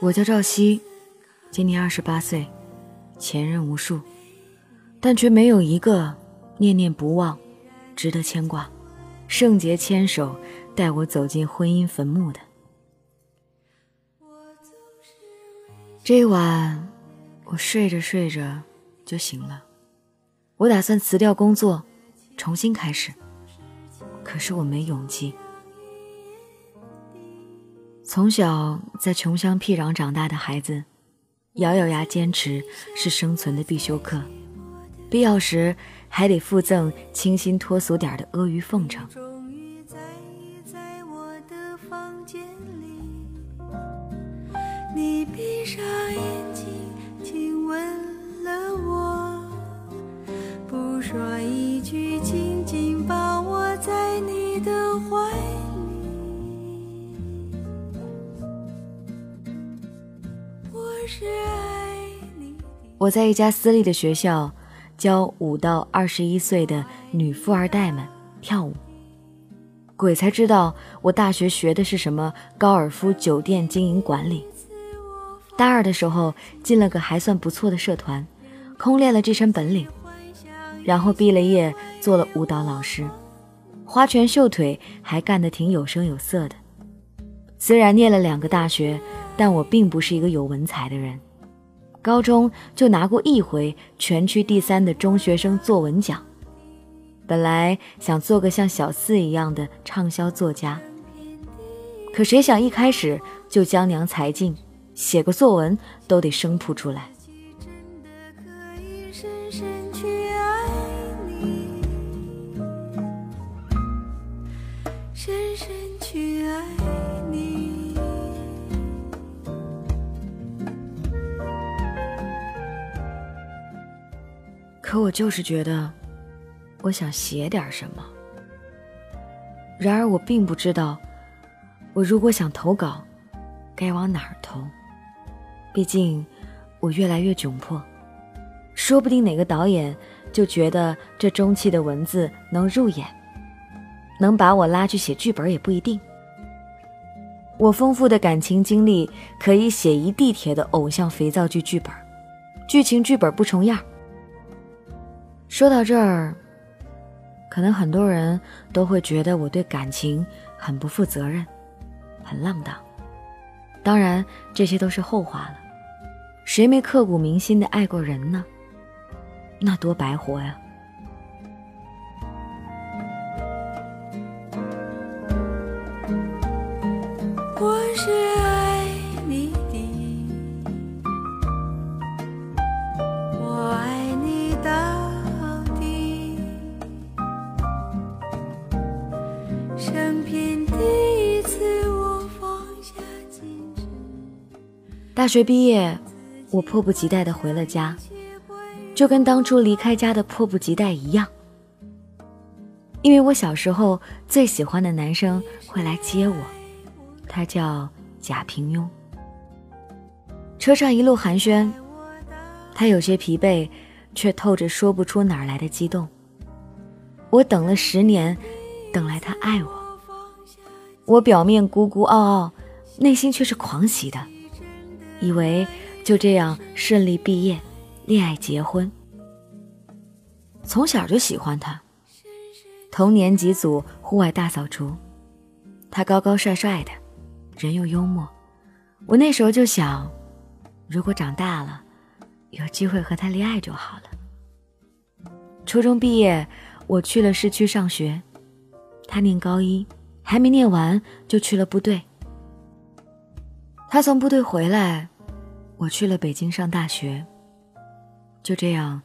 我叫赵熙，今年二十八岁，前任无数，但却没有一个念念不忘、值得牵挂、圣洁牵手带我走进婚姻坟墓的。这晚，我睡着睡着就醒了。我打算辞掉工作，重新开始，可是我没勇气。从小在穷乡僻壤长大的孩子，咬咬牙坚持是生存的必修课，必要时还得附赠清新脱俗点的阿谀奉承。你闭上眼睛，亲吻了我，不说一我在一家私立的学校教五到二十一岁的女富二代们跳舞。鬼才知道我大学学的是什么高尔夫酒店经营管理。大二的时候进了个还算不错的社团，空练了这身本领，然后毕了业做了舞蹈老师，花拳绣腿还干得挺有声有色的。虽然念了两个大学，但我并不是一个有文采的人。高中就拿过一回全区第三的中学生作文奖。本来想做个像小四一样的畅销作家，可谁想一开始就江娘才尽。写个作文都得生扑出来。可我就是觉得，我想写点什么。然而我并不知道，我如果想投稿，该往哪儿投。毕竟，我越来越窘迫，说不定哪个导演就觉得这中气的文字能入眼，能把我拉去写剧本也不一定。我丰富的感情经历可以写一地铁的偶像肥皂剧剧本，剧情剧本不重样。说到这儿，可能很多人都会觉得我对感情很不负责任，很浪荡。当然，这些都是后话了。谁没刻骨铭心的爱过人呢？那多白活呀！我是大学毕业。我迫不及待的回了家，就跟当初离开家的迫不及待一样。因为我小时候最喜欢的男生会来接我，他叫贾平庸。车上一路寒暄，他有些疲惫，却透着说不出哪儿来的激动。我等了十年，等来他爱我。我表面孤孤傲傲，内心却是狂喜的，以为。就这样顺利毕业，恋爱结婚。从小就喜欢他，同年级组户外大扫除，他高高帅帅的，人又幽默。我那时候就想，如果长大了，有机会和他恋爱就好了。初中毕业，我去了市区上学，他念高一，还没念完就去了部队。他从部队回来。我去了北京上大学，就这样，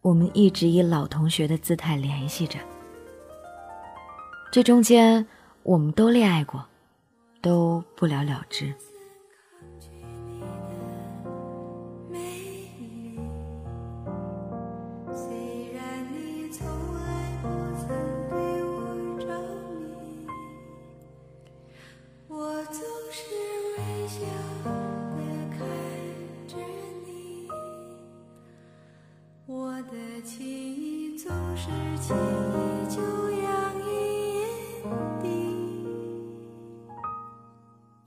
我们一直以老同学的姿态联系着。这中间，我们都恋爱过，都不了了之。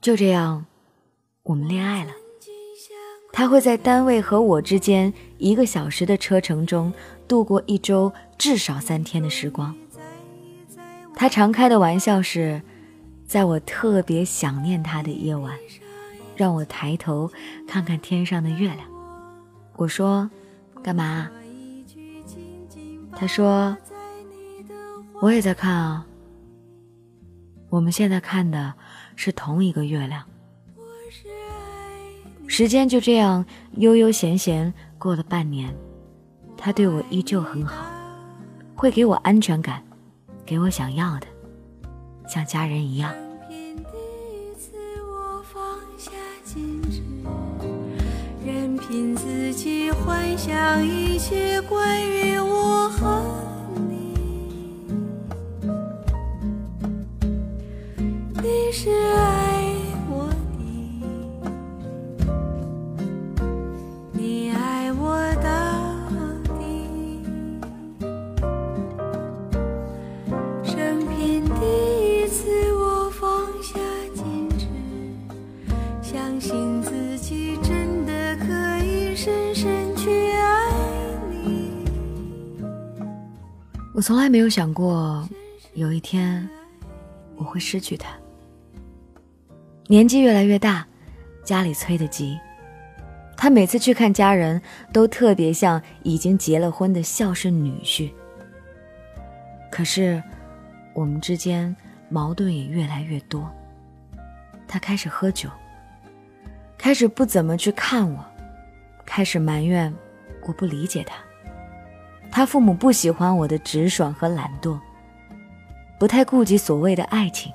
就这样，我们恋爱了。他会在单位和我之间一个小时的车程中度过一周至少三天的时光。他常开的玩笑是，在我特别想念他的夜晚，让我抬头看看天上的月亮。我说：“干嘛？”他说：“我也在看啊。我们现在看的是同一个月亮。”时间就这样悠悠闲闲过了半年，他对我依旧很好，会给我安全感，给我想要的，像家人一样。任凭自己幻想一切关于我我从来没有想过，有一天我会失去他。年纪越来越大，家里催得急，他每次去看家人都特别像已经结了婚的孝顺女婿。可是，我们之间矛盾也越来越多。他开始喝酒，开始不怎么去看我，开始埋怨我不理解他。他父母不喜欢我的直爽和懒惰，不太顾及所谓的爱情。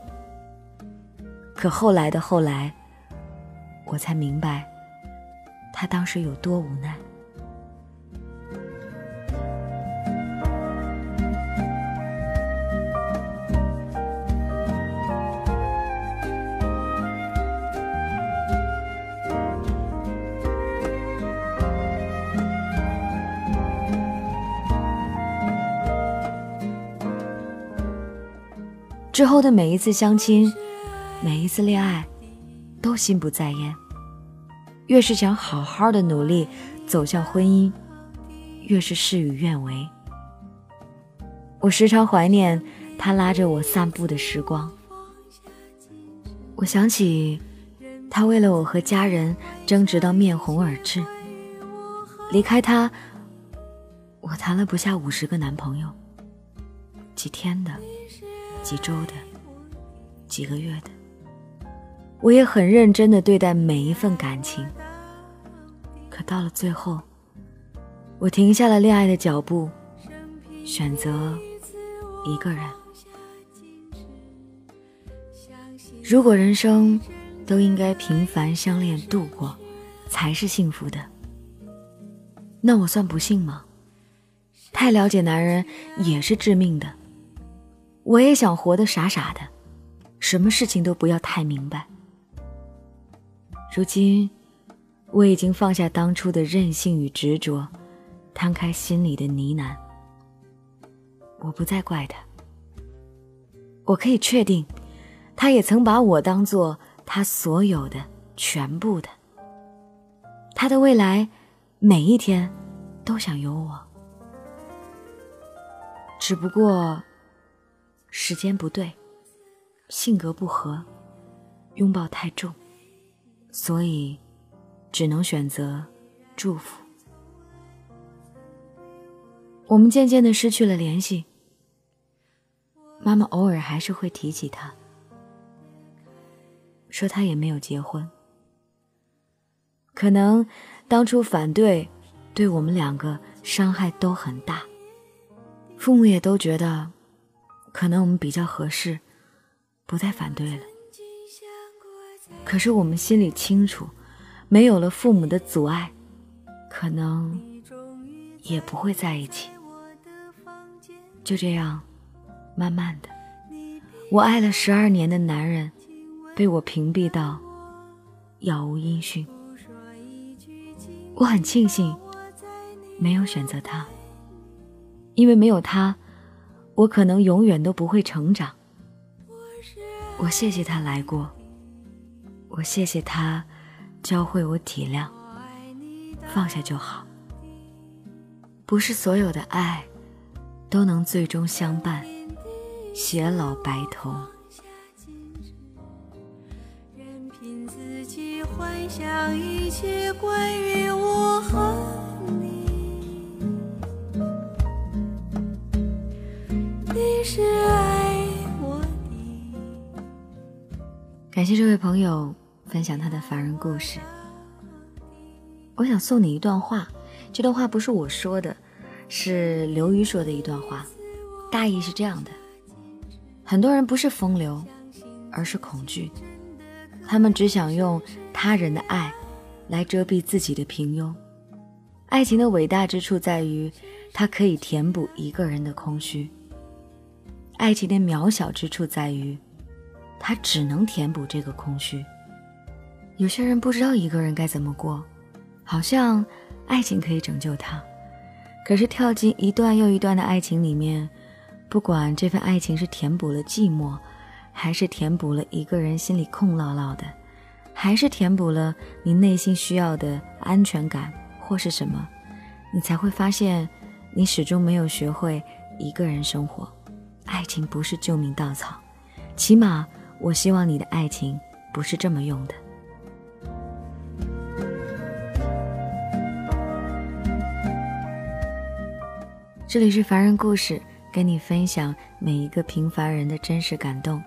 可后来的后来，我才明白，他当时有多无奈。之后的每一次相亲，每一次恋爱，都心不在焉。越是想好好的努力走向婚姻，越是事与愿违。我时常怀念他拉着我散步的时光。我想起他为了我和家人争执到面红耳赤。离开他，我谈了不下五十个男朋友，几天的。几周的，几个月的，我也很认真的对待每一份感情。可到了最后，我停下了恋爱的脚步，选择一个人。如果人生都应该平凡相恋度过，才是幸福的，那我算不幸吗？太了解男人也是致命的。我也想活得傻傻的，什么事情都不要太明白。如今，我已经放下当初的任性与执着，摊开心里的呢喃。我不再怪他。我可以确定，他也曾把我当做他所有的全部的。他的未来，每一天，都想有我。只不过。时间不对，性格不合，拥抱太重，所以只能选择祝福。我们渐渐的失去了联系。妈妈偶尔还是会提起他，说他也没有结婚。可能当初反对，对我们两个伤害都很大，父母也都觉得。可能我们比较合适，不再反对了。可是我们心里清楚，没有了父母的阻碍，可能也不会在一起。就这样，慢慢的，我爱了十二年的男人，被我屏蔽到杳无音讯。我很庆幸，没有选择他，因为没有他。我可能永远都不会成长。我谢谢他来过，我谢谢他教会我体谅，放下就好。不是所有的爱都能最终相伴，偕老白头。任凭自己幻想一切关于我和是爱我的。感谢这位朋友。分享他的凡人故事。我想送你一段话，这段话不是我说的，是刘瑜说的一段话。大意是这样的：很多人不是风流，而是恐惧。他们只想用他人的爱来遮蔽自己的平庸。爱情的伟大之处在于，它可以填补一个人的空虚。爱情的渺小之处在于，它只能填补这个空虚。有些人不知道一个人该怎么过，好像爱情可以拯救他，可是跳进一段又一段的爱情里面，不管这份爱情是填补了寂寞，还是填补了一个人心里空落落的，还是填补了你内心需要的安全感或是什么，你才会发现，你始终没有学会一个人生活。爱情不是救命稻草，起码我希望你的爱情不是这么用的。这里是凡人故事，跟你分享每一个平凡人的真实感动。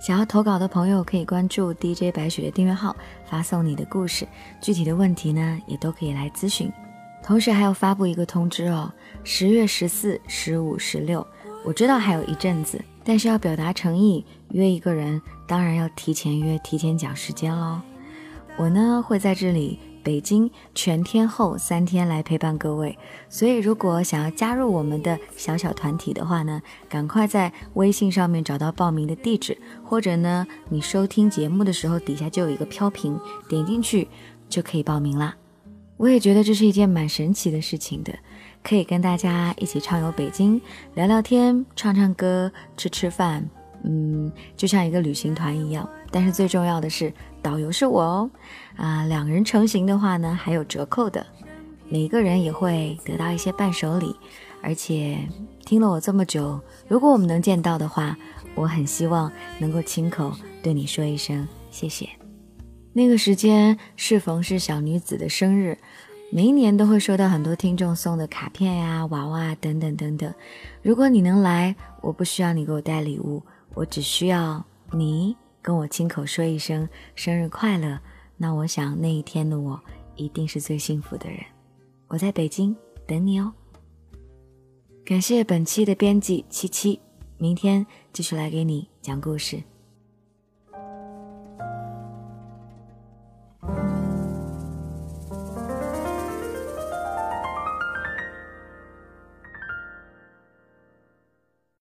想要投稿的朋友可以关注 DJ 白雪的订阅号，发送你的故事，具体的问题呢也都可以来咨询。同时还要发布一个通知哦，十月十四、十五、十六，我知道还有一阵子，但是要表达诚意，约一个人当然要提前约，提前讲时间喽。我呢会在这里。北京全天候三天来陪伴各位，所以如果想要加入我们的小小团体的话呢，赶快在微信上面找到报名的地址，或者呢，你收听节目的时候底下就有一个飘屏，点进去就可以报名啦。我也觉得这是一件蛮神奇的事情的，可以跟大家一起畅游北京，聊聊天，唱唱歌，吃吃饭。嗯，就像一个旅行团一样，但是最重要的是导游是我哦，啊，两人成行的话呢还有折扣的，每个人也会得到一些伴手礼，而且听了我这么久，如果我们能见到的话，我很希望能够亲口对你说一声谢谢。那个时间适逢是小女子的生日，每一年都会收到很多听众送的卡片呀、娃娃等等等等。如果你能来，我不需要你给我带礼物。我只需要你跟我亲口说一声生日快乐，那我想那一天的我一定是最幸福的人。我在北京等你哦。感谢本期的编辑七七，明天继续来给你讲故事。